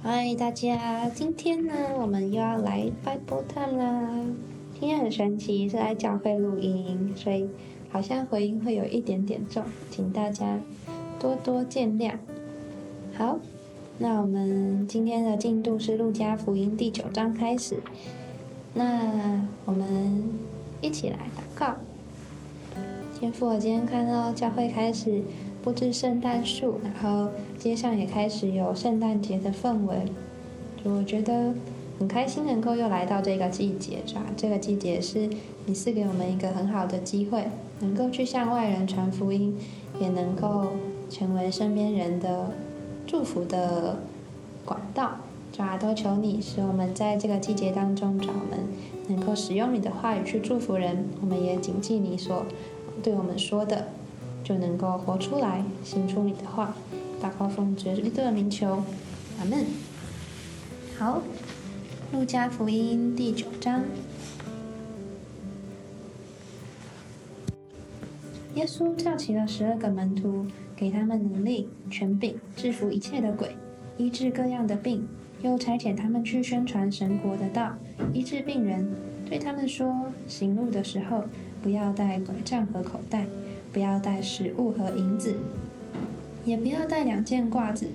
嗨，大家，今天呢，我们又要来 Bible Time 啦。今天很神奇，是来教会录音，所以好像回音会有一点点重，请大家多多见谅。好，那我们今天的进度是路加福音第九章开始。那我们一起来祷告。天父，我今天看到教会开始布置圣诞树，然后街上也开始有圣诞节的氛围，我觉得很开心，能够又来到这个季节，是吧？这个季节是你是给我们一个很好的机会，能够去向外人传福音，也能够成为身边人的祝福的管道，抓？都求你使我们在这个季节当中，找我们能够使用你的话语去祝福人，我们也谨记你所。对我们说的，就能够活出来，行出你的话。大高峰绝对的名求，阿门。好，路加福音第九章，耶稣叫起了十二个门徒，给他们能力、权柄，制服一切的鬼，医治各样的病，又差遣他们去宣传神国的道，医治病人，对他们说：行路的时候。不要带拐杖和口袋，不要带食物和银子，也不要带两件褂子。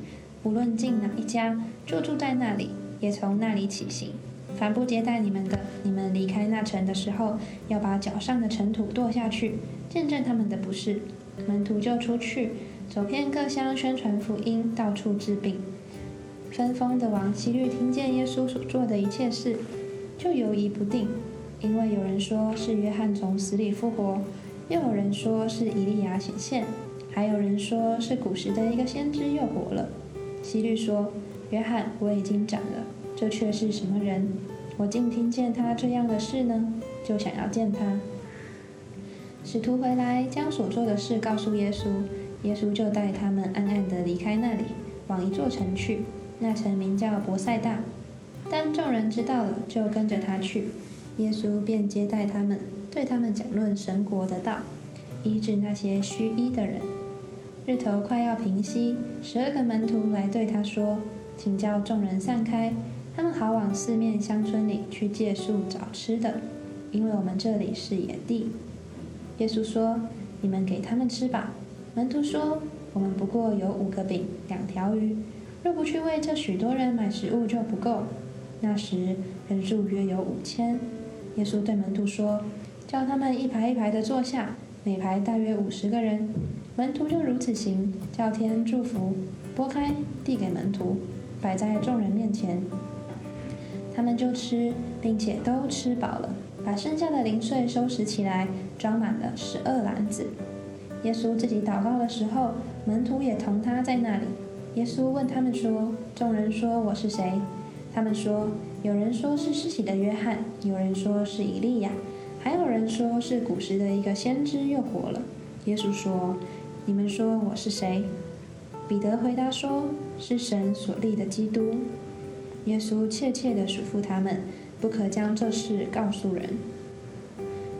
无论进哪一家，就住在那里，也从那里起行。凡不接待你们的，你们离开那城的时候，要把脚上的尘土跺下去，见证他们的不是。门徒就出去，走遍各乡，宣传福音，到处治病。分封的王希律听见耶稣所做的一切事，就犹疑不定。因为有人说是约翰从死里复活，又有人说是以利亚显现，还有人说是古时的一个先知又活了。希律说：“约翰我已经斩了，这却是什么人？我竟听见他这样的事呢？就想要见他。”使徒回来将所做的事告诉耶稣，耶稣就带他们暗暗地离开那里，往一座城去。那城名叫伯赛大。当众人知道了，就跟着他去。耶稣便接待他们，对他们讲论神国的道，医治那些虚医的人。日头快要平息，十二个门徒来对他说：“请叫众人散开，他们好往四面乡村里去借宿找吃的，因为我们这里是野地。”耶稣说：“你们给他们吃吧。”门徒说：“我们不过有五个饼，两条鱼，若不去为这许多人买食物，就不够。”那时人数约有五千。耶稣对门徒说：“叫他们一排一排的坐下，每排大约五十个人。门徒就如此行，叫天祝福，拨开递给门徒，摆在众人面前。他们就吃，并且都吃饱了，把剩下的零碎收拾起来，装满了十二篮子。耶稣自己祷告的时候，门徒也同他在那里。耶稣问他们说：‘众人说我是谁？’他们说。”有人说是施洗的约翰，有人说是以利亚，还有人说是古时的一个先知又活了。耶稣说：“你们说我是谁？”彼得回答说：“是神所立的基督。”耶稣切切地嘱咐他们，不可将这事告诉人。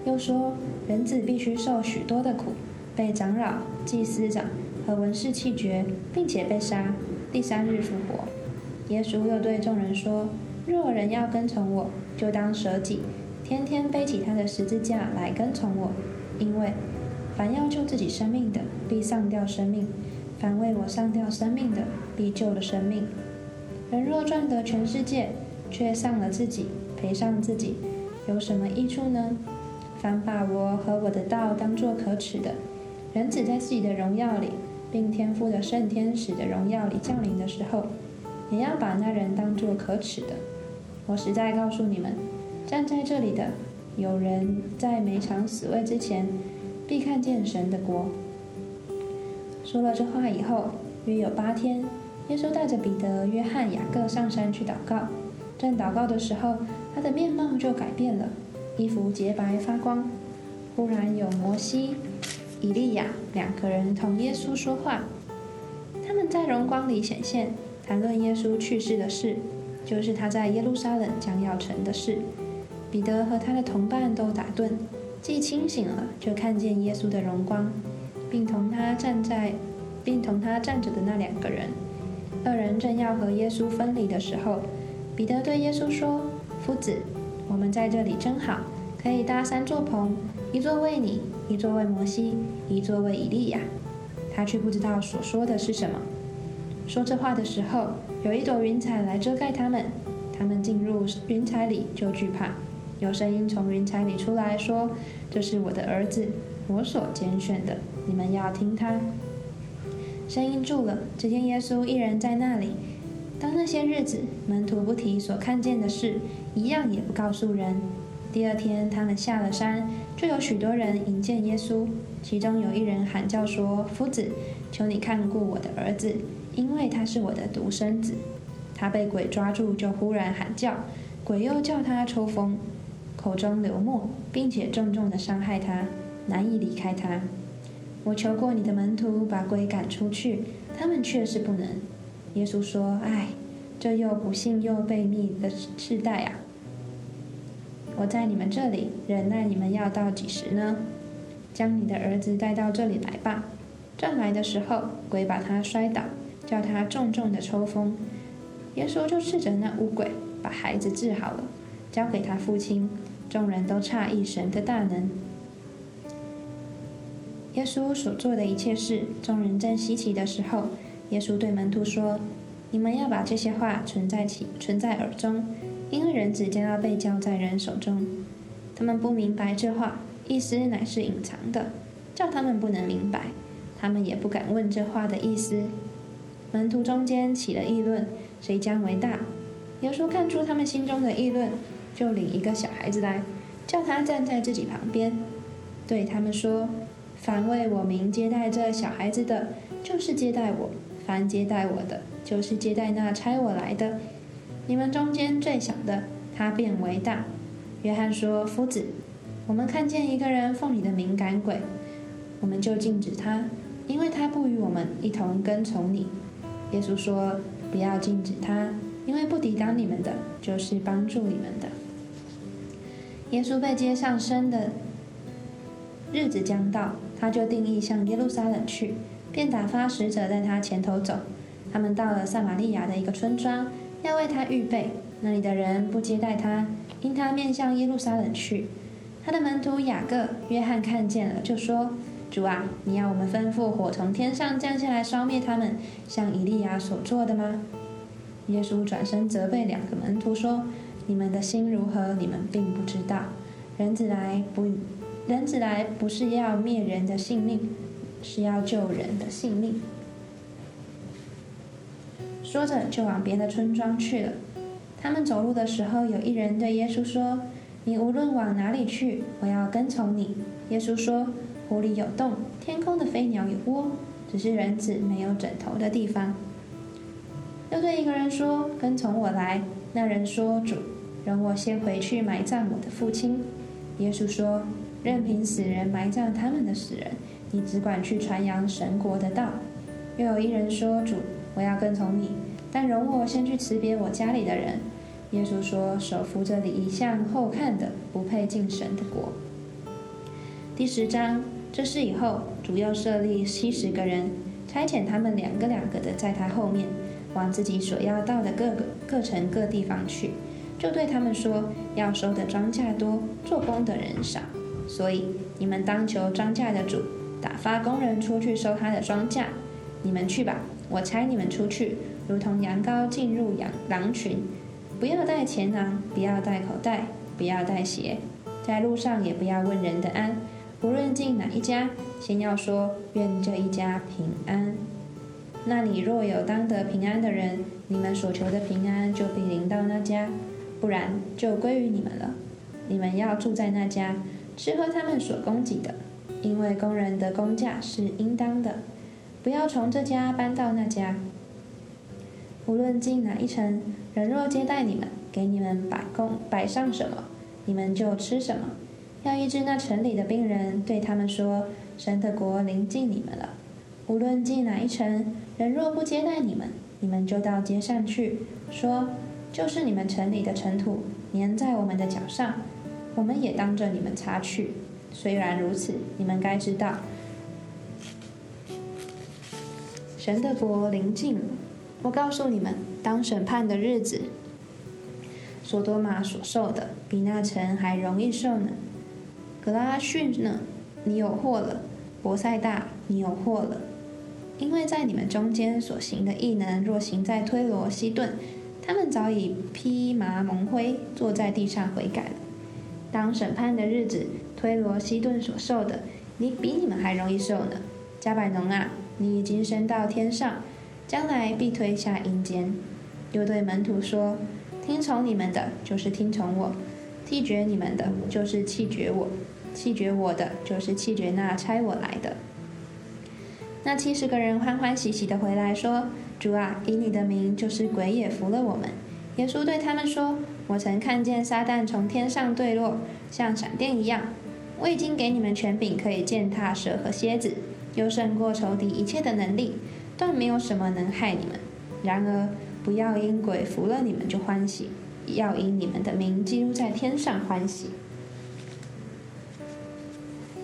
又说：“人子必须受许多的苦，被长老、祭司长和文士弃绝，并且被杀，第三日复活。”耶稣又对众人说。若人要跟从我，就当舍己，天天背起他的十字架来跟从我。因为凡要救自己生命的，必丧掉生命；凡为我丧掉生命的，必救了生命。人若赚得全世界，却丧了自己，赔上自己，有什么益处呢？凡把我和我的道当作可耻的，人子在自己的荣耀里，并天父的圣天使的荣耀里降临的时候，也要把那人当作可耻的。我实在告诉你们，站在这里的有人在每场死位之前，必看见神的国。说了这话以后，约有八天，耶稣带着彼得、约翰、雅各上山去祷告。正祷告的时候，他的面貌就改变了，衣服洁白发光。忽然有摩西、以利亚两个人同耶稣说话，他们在荣光里显现，谈论耶稣去世的事。就是他在耶路撒冷将要成的事。彼得和他的同伴都打盹，既清醒了，就看见耶稣的荣光，并同他站在，并同他站着的那两个人。二人正要和耶稣分离的时候，彼得对耶稣说：“夫子，我们在这里真好，可以搭三座棚，一座为你，一座为摩西，一座为以利亚。”他却不知道所说的是什么。说这话的时候，有一朵云彩来遮盖他们，他们进入云彩里就惧怕。有声音从云彩里出来说：“这是我的儿子，我所拣选的，你们要听他。”声音住了，只见耶稣一人在那里。当那些日子，门徒不提所看见的事，一样也不告诉人。第二天，他们下了山，就有许多人迎见耶稣。其中有一人喊叫说：“夫子，求你看顾我的儿子，因为他是我的独生子。他被鬼抓住，就忽然喊叫，鬼又叫他抽风，口中流沫，并且重重的伤害他，难以离开他。我求过你的门徒把鬼赶出去，他们却是不能。”耶稣说：“唉，这又不幸又被逆的世代啊！”我在你们这里忍耐你们要到几时呢？将你的儿子带到这里来吧。正来的时候，鬼把他摔倒，叫他重重的抽风。耶稣就斥着那污鬼，把孩子治好了，交给他父亲。众人都诧异神的大能。耶稣所做的一切事，众人正稀奇的时候，耶稣对门徒说：“你们要把这些话存在起，存在耳中。”因为人子将要被交在人手中，他们不明白这话意思乃是隐藏的，叫他们不能明白，他们也不敢问这话的意思。门徒中间起了议论，谁将为大？耶稣看出他们心中的议论，就领一个小孩子来，叫他站在自己旁边，对他们说：“凡为我名接待这小孩子的，就是接待我；凡接待我的，就是接待那差我来的。”你们中间最小的，他便为大。约翰说：“夫子，我们看见一个人奉你的名赶鬼，我们就禁止他，因为他不与我们一同跟从你。”耶稣说：“不要禁止他，因为不抵挡你们的，就是帮助你们的。”耶稣被接上身的日子将到，他就定义向耶路撒冷去，便打发使者在他前头走。他们到了撒玛利亚的一个村庄。要为他预备，那里的人不接待他，因他面向耶路撒冷去。他的门徒雅各、约翰看见了，就说：“主啊，你要我们吩咐火从天上降下来烧灭他们，像以利亚所做的吗？”耶稣转身责备两个门徒说：“你们的心如何？你们并不知道。人子来不，人子来不是要灭人的性命，是要救人的性命。”说着，就往别的村庄去了。他们走路的时候，有一人对耶稣说：“你无论往哪里去，我要跟从你。”耶稣说：“湖里有洞，天空的飞鸟有窝，只是人子没有枕头的地方。”又对一个人说：“跟从我来。”那人说：“主，容我先回去埋葬我的父亲。”耶稣说：“任凭死人埋葬他们的死人，你只管去传扬神国的道。”又有一人说：“主。”我要跟从你，但容我先去辞别我家里的人。耶稣说：“手扶着礼向后看的，不配进神的国。”第十章，这事以后，主要设立七十个人，差遣他们两个两个的在他后面，往自己所要到的各个各城各地方去，就对他们说：“要收的庄稼多，做工的人少，所以你们当求庄稼的主，打发工人出去收他的庄稼。你们去吧。”我差你们出去，如同羊羔进入羊狼群，不要带钱囊，不要带口袋，不要带鞋，在路上也不要问人的安。无论进哪一家，先要说愿这一家平安。那里若有当得平安的人，你们所求的平安就必临到那家；不然，就归于你们了。你们要住在那家，吃喝他们所供给的，因为工人的工价是应当的。不要从这家搬到那家。无论进哪一城，人若接待你们，给你们摆供摆上什么，你们就吃什么。要医治那城里的病人，对他们说：“神的国临近你们了。”无论进哪一城，人若不接待你们，你们就到街上去，说：“就是你们城里的尘土粘在我们的脚上，我们也当着你们擦去。”虽然如此，你们该知道。神的国临近了，我告诉你们，当审判的日子，索多玛所受的比那城还容易受呢。格拉逊呢，你有祸了；博塞大，你有祸了。因为在你们中间所行的异能，若行在推罗、西顿，他们早已披麻蒙灰，坐在地上悔改了。当审判的日子，推罗、西顿所受的，你比你们还容易受呢。加百农啊，你已经升到天上。将来必推下阴间，又对门徒说：“听从你们的，就是听从我；弃绝你们的，就是弃绝我；弃绝我的，就是弃绝那差我来的。”那七十个人欢欢喜喜的回来说：“主啊，以你的名，就是鬼也服了我们。”耶稣对他们说：“我曾看见撒旦从天上坠落，像闪电一样。我已经给你们权柄，可以践踏蛇和蝎子，又胜过仇敌一切的能力。”但没有什么能害你们。然而，不要因鬼服了你们就欢喜，要因你们的名记录在天上欢喜。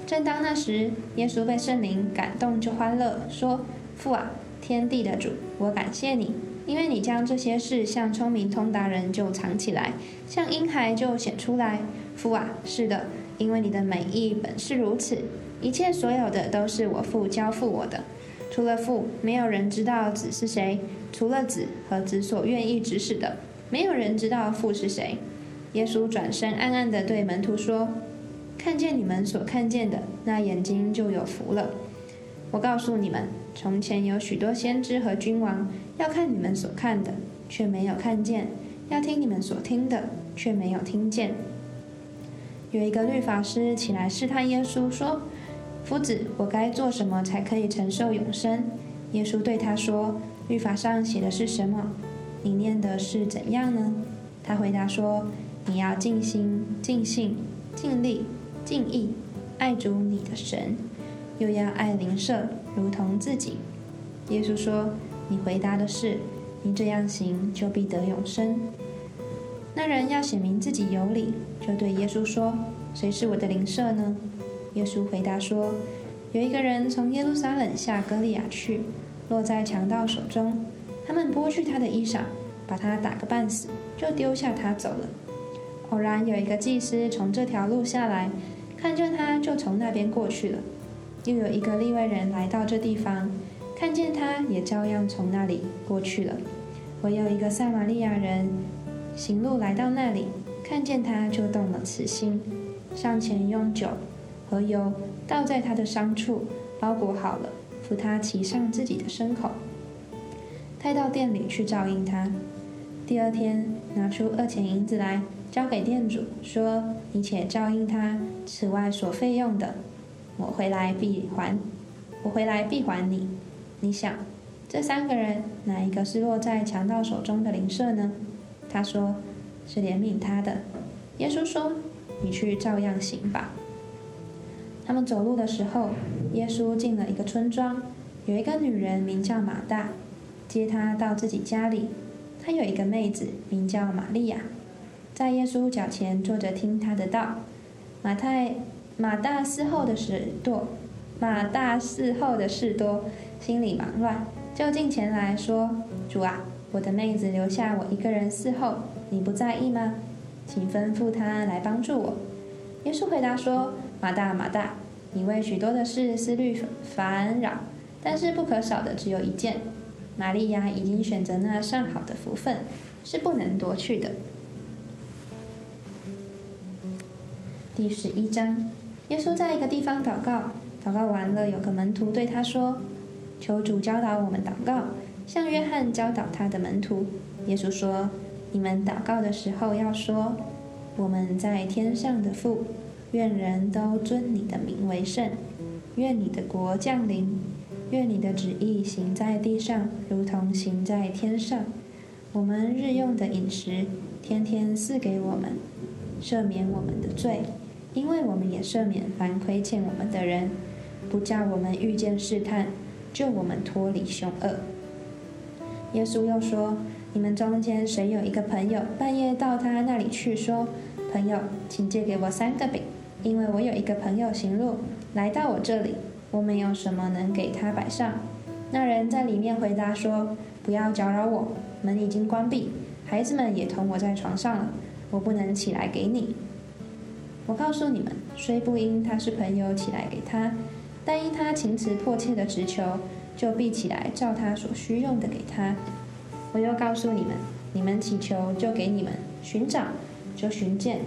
正当那时，耶稣被圣灵感动，就欢乐，说：“父啊，天地的主，我感谢你，因为你将这些事向聪明通达人就藏起来，向婴孩就显出来。父啊，是的，因为你的美意本是如此。一切所有的都是我父交付我的。”除了父，没有人知道子是谁；除了子和子所愿意指使的，没有人知道父是谁。耶稣转身暗暗地对门徒说：“看见你们所看见的，那眼睛就有福了。我告诉你们，从前有许多先知和君王要看你们所看的，却没有看见；要听你们所听的，却没有听见。”有一个律法师起来试探耶稣说。夫子，我该做什么才可以承受永生？耶稣对他说：“律法上写的是什么？你念的是怎样呢？”他回答说：“你要尽心、尽性、尽力、尽意爱主你的神，又要爱邻舍如同自己。”耶稣说：“你回答的是，你这样行就必得永生。”那人要显明自己有理，就对耶稣说：“谁是我的邻舍呢？”耶稣回答说：“有一个人从耶路撒冷下歌利亚去，落在强盗手中。他们剥去他的衣裳，把他打个半死，就丢下他走了。偶然有一个祭司从这条路下来，看见他，就从那边过去了。又有一个利未人来到这地方，看见他，也照样从那里过去了。唯有一个撒玛利亚人行路来到那里，看见他，就动了慈心，上前用酒。”和油倒在他的伤处，包裹好了，扶他骑上自己的牲口，带到店里去照应他。第二天拿出二钱银子来，交给店主，说：“你且照应他，此外所费用的，我回来必还。我回来必还你。你想，这三个人哪一个是落在强盗手中的邻舍呢？”他说：“是怜悯他的。”耶稣说：“你去照样行吧。”他们走路的时候，耶稣进了一个村庄，有一个女人名叫马大，接他到自己家里。她有一个妹子名叫玛利亚，在耶稣脚前坐着听他的道。马太马大伺候的事多，马大伺候的事多，心里忙乱，就近前来说：“主啊，我的妹子留下我一个人伺候，你不在意吗？请吩咐她来帮助我。”耶稣回答说。马大，马大，你为许多的事思虑烦扰，但是不可少的只有一件。玛利亚已经选择那上好的福分，是不能夺去的。第十一章，耶稣在一个地方祷告，祷告完了，有个门徒对他说：“求主教导我们祷告，像约翰教导他的门徒。”耶稣说：“你们祷告的时候要说：我们在天上的父。”愿人都尊你的名为圣，愿你的国降临，愿你的旨意行在地上，如同行在天上。我们日用的饮食，天天赐给我们，赦免我们的罪，因为我们也赦免凡亏欠我们的人，不叫我们遇见试探，救我们脱离凶恶。耶稣又说：你们中间谁有一个朋友，半夜到他那里去说：朋友，请借给我三个饼。因为我有一个朋友行路来到我这里，我没有什么能给他摆上。那人在里面回答说：“不要搅扰我，门已经关闭，孩子们也同我在床上了，我不能起来给你。我告诉你们，虽不因他是朋友起来给他，但因他情辞迫切的直求，就必起来照他所需用的给他。我又告诉你们，你们祈求就给你们，寻找就寻见，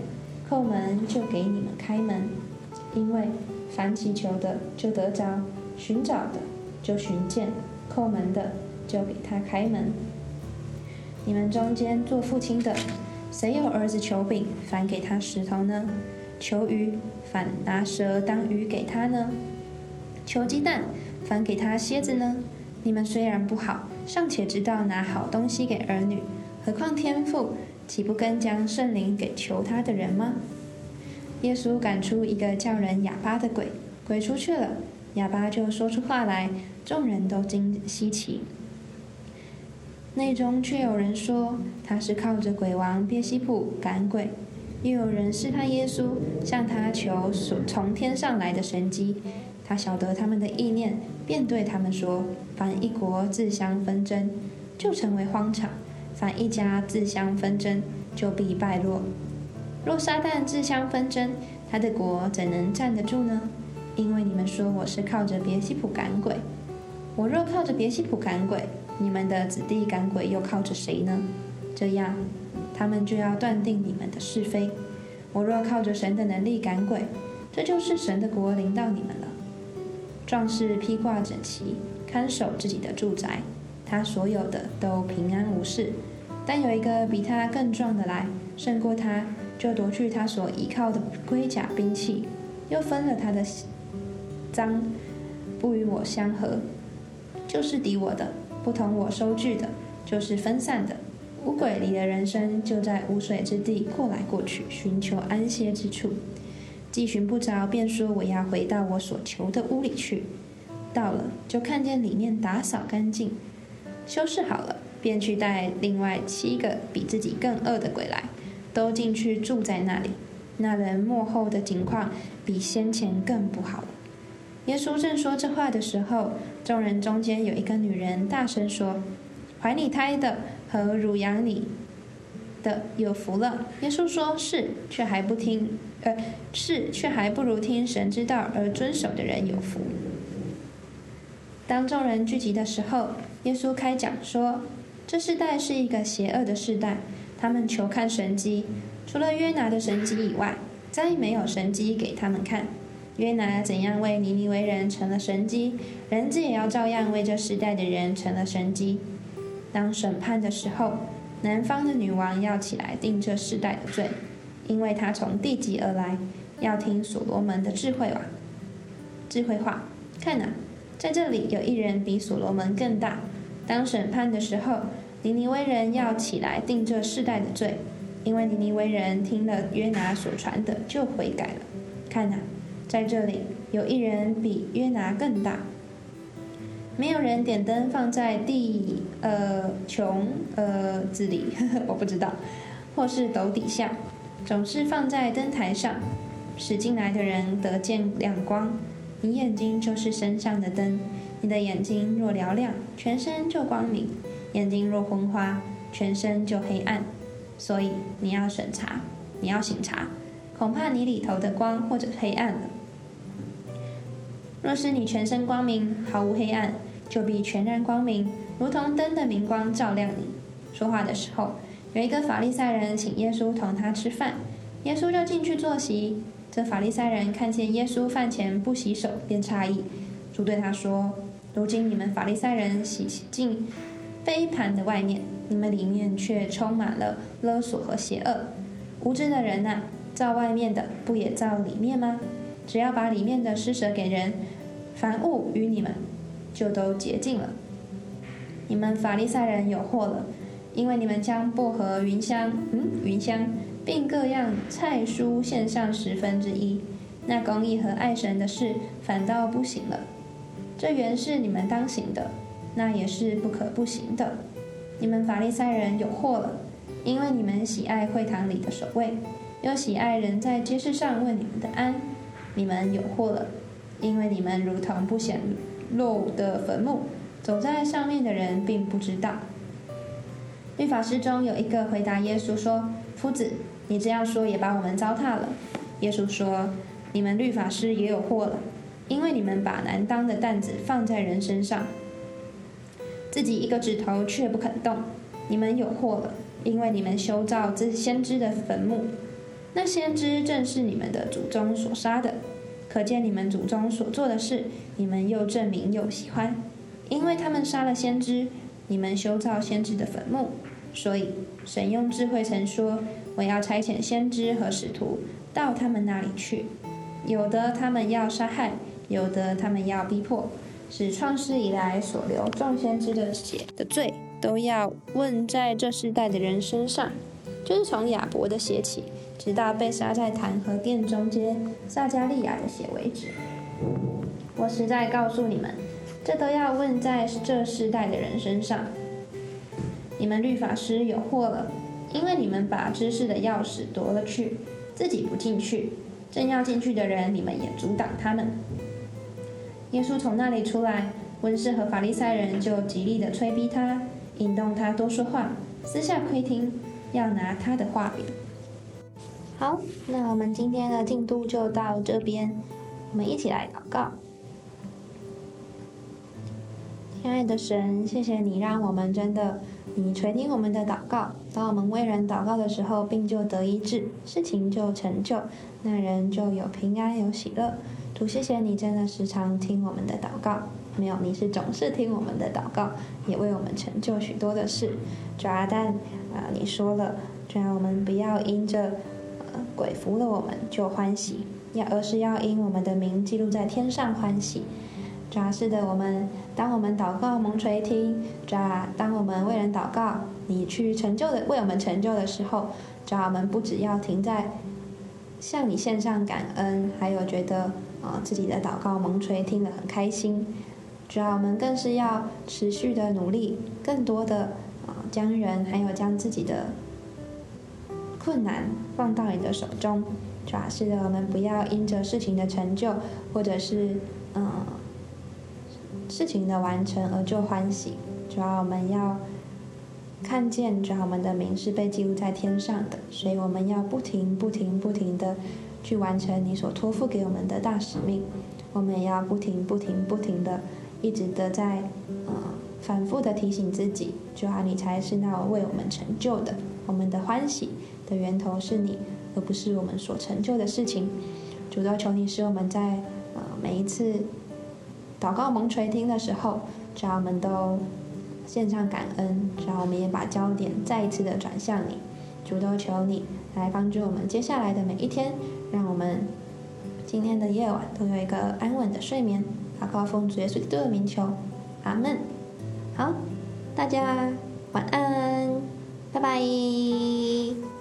叩门就给你们开门。因为凡祈求的就得着，寻找的就寻见，叩门的就给他开门。你们中间做父亲的，谁有儿子求饼，反给他石头呢？求鱼，反拿蛇当鱼给他呢？求鸡蛋，反给他蝎子呢？你们虽然不好，尚且知道拿好东西给儿女，何况天父，岂不更将圣灵给求他的人吗？耶稣赶出一个叫人哑巴的鬼，鬼出去了，哑巴就说出话来，众人都惊稀奇。内中却有人说他是靠着鬼王别西卜赶鬼。又有人试探耶稣，向他求从天上来的神迹。他晓得他们的意念，便对他们说：“凡一国自相纷争，就成为荒场；凡一家自相纷争，就必败落。若撒旦自相纷争，他的国怎能站得住呢？因为你们说我是靠着别西卜赶鬼，我若靠着别西卜赶鬼，你们的子弟赶鬼又靠着谁呢？这样。”他们就要断定你们的是非。我若靠着神的能力赶鬼，这就是神的国临到你们了。壮士披挂整齐，看守自己的住宅，他所有的都平安无事。但有一个比他更壮的来，胜过他，就夺去他所依靠的盔甲兵器，又分了他的赃，不与我相合，就是敌我的；不同我收据的，就是分散的。五鬼里的人生就在无水之地过来过去，寻求安歇之处。既寻不着，便说我要回到我所求的屋里去。到了，就看见里面打扫干净，修饰好了，便去带另外七个比自己更恶的鬼来，都进去住在那里。那人幕后的情况比先前更不好了。耶稣正说这话的时候，众人中间有一个女人大声说：“怀你胎的！”和乳养你的有福了。耶稣说：“是，却还不听；呃，是，却还不如听神之道而遵守的人有福。”当众人聚集的时候，耶稣开讲说：“这世代是一个邪恶的世代，他们求看神迹，除了约拿的神迹以外，再没有神迹给他们看。约拿怎样为尼尼为人成了神迹，人子也要照样为这世代的人成了神迹。”当审判的时候，南方的女王要起来定这世代的罪，因为她从地极而来，要听所罗门的智慧话。智慧话，看呐，在这里有一人比所罗门更大。当审判的时候，尼尼微人要起来定这世代的罪，因为尼尼微人听了约拿所传的就悔改了。看呐，在这里有一人比约拿更大。没有人点灯放在地呃穷呃子里呵呵，我不知道，或是斗底下，总是放在灯台上，使进来的人得见亮光。你眼睛就是身上的灯，你的眼睛若嘹亮，全身就光明；眼睛若昏花，全身就黑暗。所以你要审查，你要醒察，恐怕你里头的光或者黑暗了。若是你全身光明，毫无黑暗，就必全然光明，如同灯的明光照亮你。说话的时候，有一个法利赛人请耶稣同他吃饭，耶稣就进去坐席。这法利赛人看见耶稣饭前不洗手，便诧异。主对他说：“如今你们法利赛人洗净杯盘的外面，你们里面却充满了勒索和邪恶。无知的人呐，造外面的不也造里面吗？只要把里面的施舍给人。”凡物与你们，就都洁净了。你们法利赛人有祸了，因为你们将薄荷、云香，嗯，云香，并各样菜蔬献上十分之一，那公义和爱神的事反倒不行了。这原是你们当行的，那也是不可不行的。你们法利赛人有祸了，因为你们喜爱会堂里的守卫，又喜爱人在街市上问你们的安。你们有祸了。因为你们如同不显露的坟墓，走在上面的人并不知道。律法师中有一个回答耶稣说：“夫子，你这样说也把我们糟蹋了。”耶稣说：“你们律法师也有祸了，因为你们把难当的担子放在人身上，自己一个指头却不肯动。你们有祸了，因为你们修造这先知的坟墓，那先知正是你们的祖宗所杀的。可见你们祖宗所做的事，你们又证明又喜欢，因为他们杀了先知。”你们修造先知的坟墓，所以神用智慧曾说：“我要差遣先知和使徒到他们那里去，有的他们要杀害，有的他们要逼迫，使创世以来所流众先知的血的罪都要问在这世代的人身上，就是从亚伯的血起，直到被杀在坛和殿中间撒加利亚的血为止。我实在告诉你们。”这都要问在这世代的人身上。你们律法师有祸了，因为你们把知识的钥匙夺了去，自己不进去，正要进去的人，你们也阻挡他们。耶稣从那里出来，温士和法利赛人就极力的催逼他，引动他多说话，私下窥听，要拿他的话柄。好，那我们今天的进度就到这边，我们一起来祷告。亲爱的神，谢谢你让我们真的，你垂听我们的祷告。当我们为人祷告的时候，病就。得医治，事情就。成就，那人就有平安有喜乐。主，谢谢你真的时常听我们的祷告，没有你是总是听我们的祷告，也为我们成就。许多的事。主啊，但啊，你说了，主啊，我们不要因着鬼服了我们就欢喜，要而是要因我们的名记录在天上欢喜。主要是的，我们当我们祷告蒙垂听，主要当我们为人祷告，你去成就的为我们成就的时候，主要我们不只要停在向你献上感恩，还有觉得啊自己的祷告蒙垂听了很开心，主要我们更是要持续的努力，更多的啊将人还有将自己的困难放到你的手中，主要是的，我们不要因着事情的成就，或者是嗯。事情的完成而就欢喜，主要我们要看见，主要我们的名是被记录在天上的，所以我们要不停、不停、不停的去完成你所托付给我们的大使命。我们也要不停、不停、不停的一直的在呃反复的提醒自己，主要你才是那为我们成就的。我们的欢喜的源头是你，而不是我们所成就的事情。主要求你使我们在呃每一次。祷告蒙垂听的时候，只要我们都献上感恩，只要我们也把焦点再一次的转向你，主都求你来帮助我们接下来的每一天，让我们今天的夜晚都有一个安稳的睡眠。祷告奉主耶稣基督的名求，阿门。好，大家晚安，拜拜。